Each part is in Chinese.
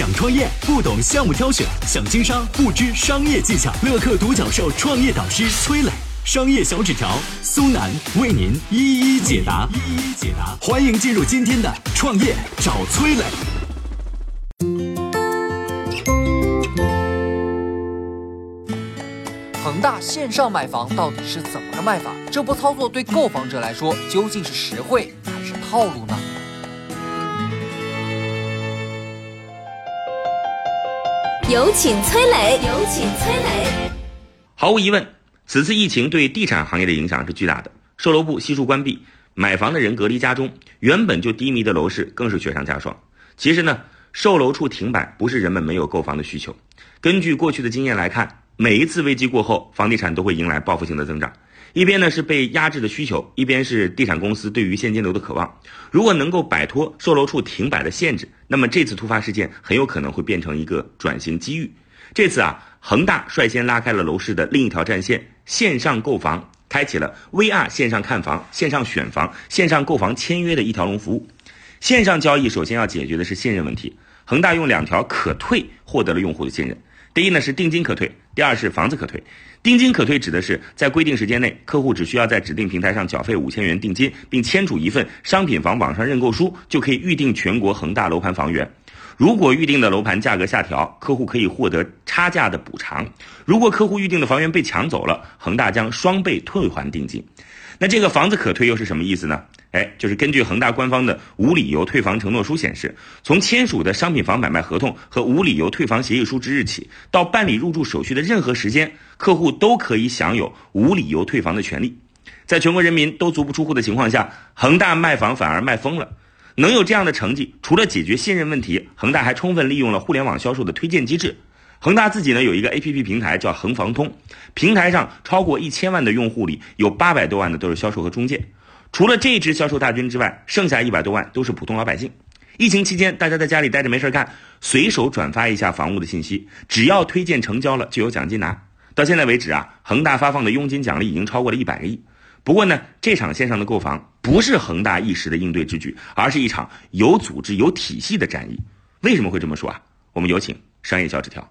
想创业不懂项目挑选，想经商不知商业技巧。乐客独角兽创业导师崔磊，商业小纸条苏南为您一一解答。一一解答，欢迎进入今天的创业找崔磊。恒大线上买房到底是怎么个卖法？这波操作对购房者来说究竟是实惠还是套路呢？有请崔磊。有请崔磊。毫无疑问，此次疫情对地产行业的影响是巨大的，售楼部悉数关闭，买房的人隔离家中，原本就低迷的楼市更是雪上加霜。其实呢，售楼处停摆不是人们没有购房的需求。根据过去的经验来看，每一次危机过后，房地产都会迎来报复性的增长。一边呢是被压制的需求，一边是地产公司对于现金流的渴望。如果能够摆脱售楼处停摆的限制，那么这次突发事件很有可能会变成一个转型机遇。这次啊，恒大率先拉开了楼市的另一条战线，线上购房，开启了 VR 线上看房、线上选房、线上购房签约的一条龙服务。线上交易首先要解决的是信任问题，恒大用两条可退获得了用户的信任。第一呢是定金可退，第二是房子可退。定金可退指的是在规定时间内，客户只需要在指定平台上缴费五千元定金，并签署一份商品房网上认购书，就可以预定全国恒大楼盘房源。如果预定的楼盘价格下调，客户可以获得差价的补偿；如果客户预定的房源被抢走了，恒大将双倍退还定金。那这个房子可退又是什么意思呢？哎，就是根据恒大官方的无理由退房承诺书显示，从签署的商品房买卖合同和无理由退房协议书之日起，到办理入住手续的任何时间，客户都可以享有无理由退房的权利。在全国人民都足不出户的情况下，恒大卖房反而卖疯了。能有这样的成绩，除了解决信任问题，恒大还充分利用了互联网销售的推荐机制。恒大自己呢有一个 A P P 平台叫恒房通，平台上超过一千万的用户里，有八百多万的都是销售和中介。除了这支销售大军之外，剩下一百多万都是普通老百姓。疫情期间，大家在家里待着没事干，随手转发一下房屋的信息，只要推荐成交了，就有奖金拿。到现在为止啊，恒大发放的佣金奖励已经超过了一百个亿。不过呢，这场线上的购房不是恒大一时的应对之举，而是一场有组织、有体系的战役。为什么会这么说啊？我们有请商业小纸条。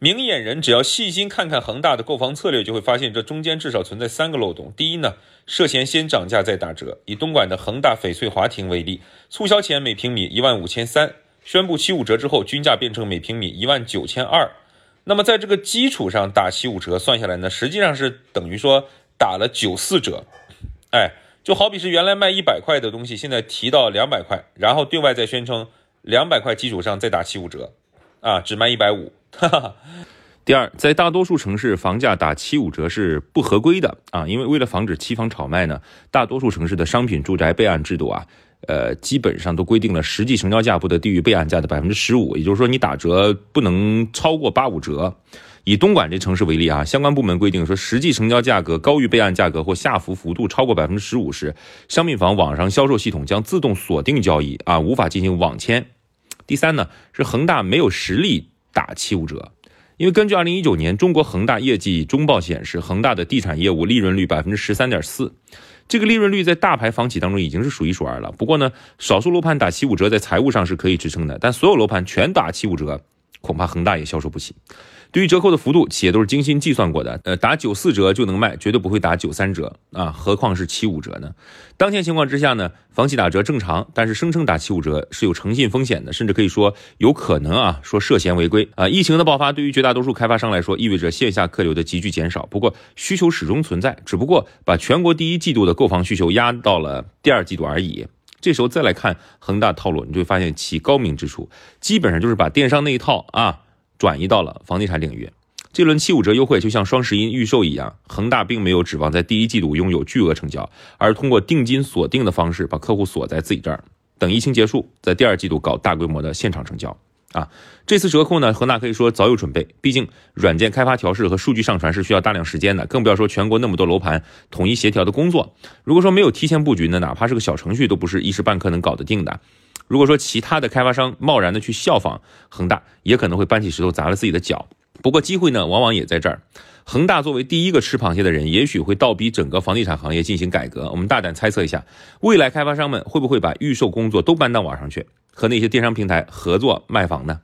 明眼人只要细心看看恒大的购房策略，就会发现这中间至少存在三个漏洞。第一呢，涉嫌先涨价再打折。以东莞的恒大翡翠华庭为例，促销前每平米一万五千三，宣布七五折之后，均价变成每平米一万九千二。那么在这个基础上打七五折，算下来呢，实际上是等于说打了九四折。哎。就好比是原来卖一百块的东西，现在提到两百块，然后对外再宣称两百块基础上再打七五折，啊，只卖一百五。第二，在大多数城市，房价打七五折是不合规的啊，因为为了防止期房炒卖呢，大多数城市的商品住宅备案制度啊，呃，基本上都规定了实际成交价不得低于备案价的百分之十五，也就是说你打折不能超过八五折。以东莞这城市为例啊，相关部门规定说，实际成交价格高于备案价格或下浮幅度超过百分之十五时，商品房网上销售系统将自动锁定交易啊，无法进行网签。第三呢，是恒大没有实力打七五折，因为根据二零一九年中国恒大业绩中报显示，恒大的地产业务利润率百分之十三点四，这个利润率在大牌房企当中已经是数一数二了。不过呢，少数楼盘打七五折在财务上是可以支撑的，但所有楼盘全打七五折，恐怕恒大也销售不起。对于折扣的幅度，企业都是精心计算过的。呃，打九四折就能卖，绝对不会打九三折啊，何况是七五折呢？当前情况之下呢，房企打折正常，但是声称打七五折是有诚信风险的，甚至可以说有可能啊，说涉嫌违规啊。疫情的爆发对于绝大多数开发商来说，意味着线下客流的急剧减少。不过需求始终存在，只不过把全国第一季度的购房需求压到了第二季度而已。这时候再来看恒大套路，你就会发现其高明之处，基本上就是把电商那一套啊。转移到了房地产领域，这轮七五折优惠就像双十一预售一样，恒大并没有指望在第一季度拥有巨额成交，而通过定金锁定的方式把客户锁在自己这儿，等疫情结束，在第二季度搞大规模的现场成交。啊。这次折扣呢，恒大可以说早有准备，毕竟软件开发调试和数据上传是需要大量时间的，更不要说全国那么多楼盘统一协调的工作。如果说没有提前布局呢，哪怕是个小程序，都不是一时半刻能搞得定的。如果说其他的开发商贸然的去效仿恒大，也可能会搬起石头砸了自己的脚。不过机会呢，往往也在这儿。恒大作为第一个吃螃蟹的人，也许会倒逼整个房地产行业进行改革。我们大胆猜测一下，未来开发商们会不会把预售工作都搬到网上去，和那些电商平台合作卖房呢？